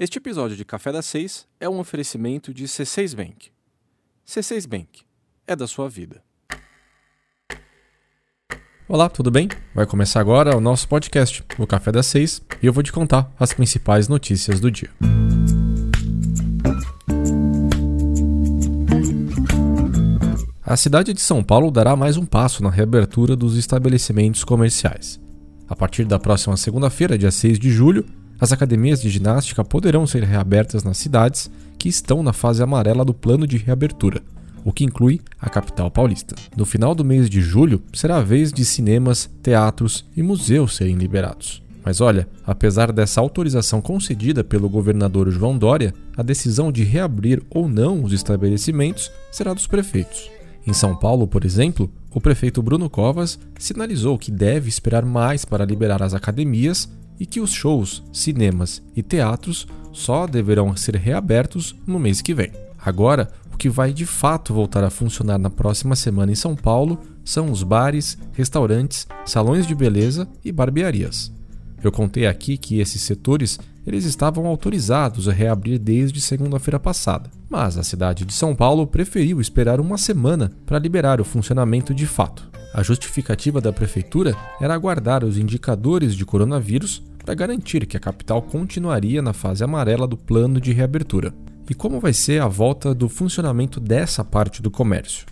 Este episódio de Café das Seis é um oferecimento de C6 Bank. C6 Bank é da sua vida. Olá, tudo bem? Vai começar agora o nosso podcast, o Café das Seis, e eu vou te contar as principais notícias do dia. A cidade de São Paulo dará mais um passo na reabertura dos estabelecimentos comerciais. A partir da próxima segunda-feira, dia 6 de julho, as academias de ginástica poderão ser reabertas nas cidades que estão na fase amarela do plano de reabertura, o que inclui a capital paulista. No final do mês de julho, será a vez de cinemas, teatros e museus serem liberados. Mas olha, apesar dessa autorização concedida pelo governador João Dória, a decisão de reabrir ou não os estabelecimentos será dos prefeitos. Em São Paulo, por exemplo, o prefeito Bruno Covas sinalizou que deve esperar mais para liberar as academias e que os shows, cinemas e teatros só deverão ser reabertos no mês que vem. Agora, o que vai de fato voltar a funcionar na próxima semana em São Paulo são os bares, restaurantes, salões de beleza e barbearias. Eu contei aqui que esses setores eles estavam autorizados a reabrir desde segunda-feira passada, mas a cidade de São Paulo preferiu esperar uma semana para liberar o funcionamento de fato. A justificativa da prefeitura era aguardar os indicadores de coronavírus para garantir que a capital continuaria na fase amarela do plano de reabertura. E como vai ser a volta do funcionamento dessa parte do comércio?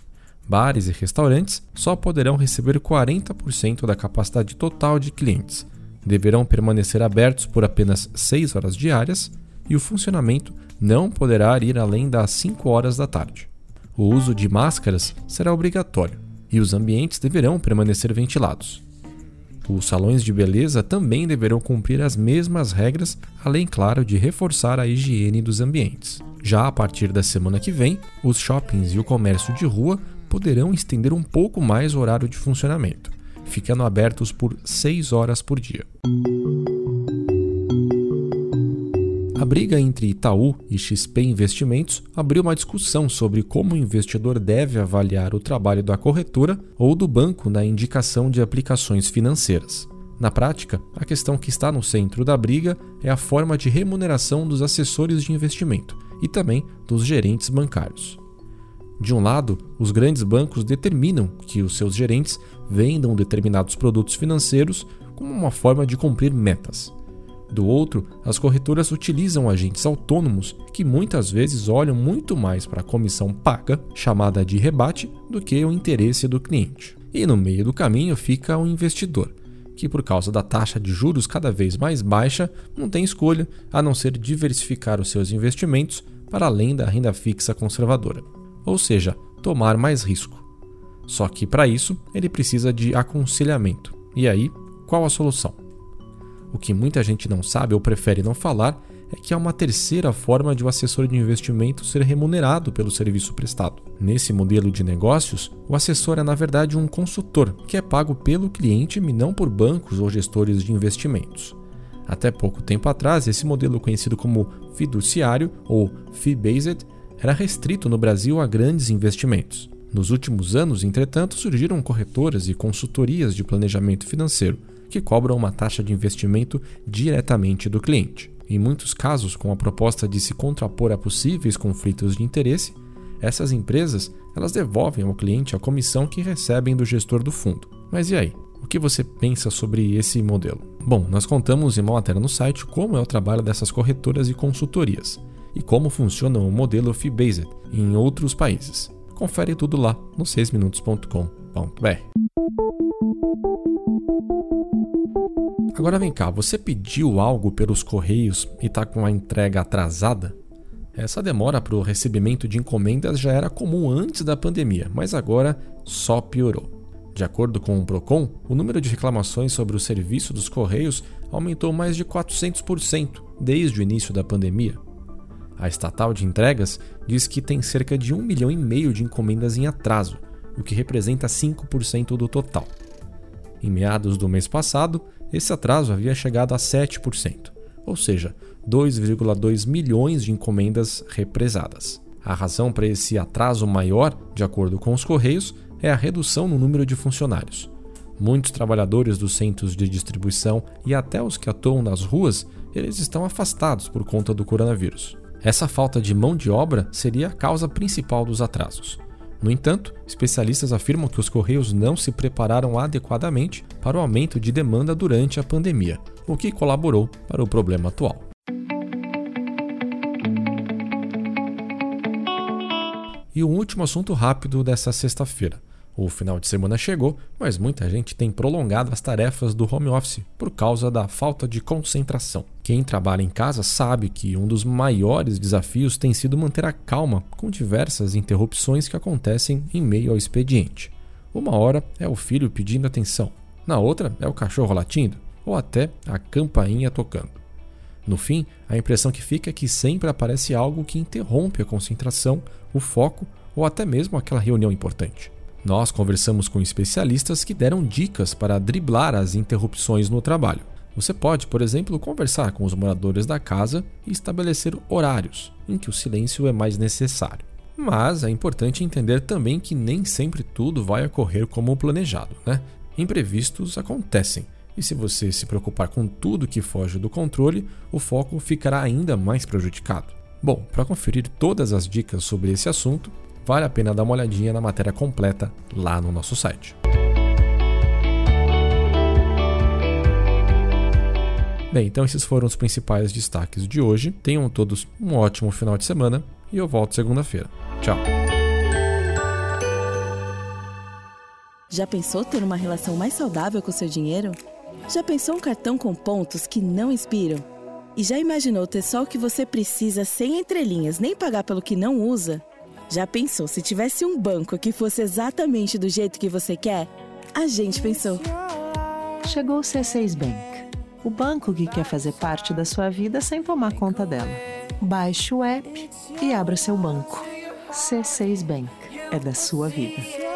Bares e restaurantes só poderão receber 40% da capacidade total de clientes, deverão permanecer abertos por apenas 6 horas diárias e o funcionamento não poderá ir além das 5 horas da tarde. O uso de máscaras será obrigatório e os ambientes deverão permanecer ventilados. Os salões de beleza também deverão cumprir as mesmas regras, além, claro, de reforçar a higiene dos ambientes. Já a partir da semana que vem, os shoppings e o comércio de rua poderão estender um pouco mais o horário de funcionamento, ficando abertos por 6 horas por dia. A briga entre Itaú e XP Investimentos abriu uma discussão sobre como o investidor deve avaliar o trabalho da corretora ou do banco na indicação de aplicações financeiras. Na prática, a questão que está no centro da briga é a forma de remuneração dos assessores de investimento e também dos gerentes bancários. De um lado, os grandes bancos determinam que os seus gerentes vendam determinados produtos financeiros como uma forma de cumprir metas. Do outro, as corretoras utilizam agentes autônomos que muitas vezes olham muito mais para a comissão paga, chamada de rebate, do que o interesse do cliente. E no meio do caminho fica o investidor, que por causa da taxa de juros cada vez mais baixa, não tem escolha a não ser diversificar os seus investimentos para além da renda fixa conservadora, ou seja, tomar mais risco. Só que para isso ele precisa de aconselhamento. E aí, qual a solução? O que muita gente não sabe ou prefere não falar é que há uma terceira forma de o assessor de investimento ser remunerado pelo serviço prestado. Nesse modelo de negócios, o assessor é na verdade um consultor, que é pago pelo cliente e não por bancos ou gestores de investimentos. Até pouco tempo atrás, esse modelo conhecido como fiduciário ou fee-based era restrito no Brasil a grandes investimentos. Nos últimos anos, entretanto, surgiram corretoras e consultorias de planejamento financeiro que cobram uma taxa de investimento diretamente do cliente. Em muitos casos, com a proposta de se contrapor a possíveis conflitos de interesse, essas empresas elas devolvem ao cliente a comissão que recebem do gestor do fundo. Mas e aí? O que você pensa sobre esse modelo? Bom, nós contamos em uma matéria no site como é o trabalho dessas corretoras e consultorias e como funciona o modelo fee-based em outros países. Confere tudo lá no 6minutos.com.br. Agora vem cá, você pediu algo pelos correios e está com a entrega atrasada? Essa demora para o recebimento de encomendas já era comum antes da pandemia, mas agora só piorou. De acordo com o Procon, o número de reclamações sobre o serviço dos correios aumentou mais de 400% desde o início da pandemia. A estatal de entregas diz que tem cerca de 1 milhão e meio de encomendas em atraso, o que representa 5% do total. Em meados do mês passado, esse atraso havia chegado a 7%, ou seja, 2,2 milhões de encomendas represadas. A razão para esse atraso maior, de acordo com os Correios, é a redução no número de funcionários. Muitos trabalhadores dos centros de distribuição e até os que atuam nas ruas eles estão afastados por conta do coronavírus. Essa falta de mão de obra seria a causa principal dos atrasos. No entanto, especialistas afirmam que os Correios não se prepararam adequadamente para o aumento de demanda durante a pandemia, o que colaborou para o problema atual. E um último assunto rápido dessa sexta-feira. O final de semana chegou, mas muita gente tem prolongado as tarefas do home office por causa da falta de concentração. Quem trabalha em casa sabe que um dos maiores desafios tem sido manter a calma com diversas interrupções que acontecem em meio ao expediente. Uma hora é o filho pedindo atenção, na outra é o cachorro latindo ou até a campainha tocando. No fim, a impressão que fica é que sempre aparece algo que interrompe a concentração, o foco ou até mesmo aquela reunião importante. Nós conversamos com especialistas que deram dicas para driblar as interrupções no trabalho. Você pode, por exemplo, conversar com os moradores da casa e estabelecer horários em que o silêncio é mais necessário. Mas é importante entender também que nem sempre tudo vai ocorrer como planejado, né? Imprevistos acontecem. E se você se preocupar com tudo que foge do controle, o foco ficará ainda mais prejudicado. Bom, para conferir todas as dicas sobre esse assunto, vale a pena dar uma olhadinha na matéria completa lá no nosso site. Bem, então esses foram os principais destaques de hoje. Tenham todos um ótimo final de semana e eu volto segunda-feira. Tchau. Já pensou ter uma relação mais saudável com seu dinheiro? Já pensou um cartão com pontos que não inspiram? E já imaginou ter só o que você precisa sem entrelinhas, nem pagar pelo que não usa? Já pensou se tivesse um banco que fosse exatamente do jeito que você quer? A gente pensou. Chegou o C6 Bank, o banco que quer fazer parte da sua vida sem tomar conta dela. Baixe o app e abra seu banco. C6 Bank é da sua vida.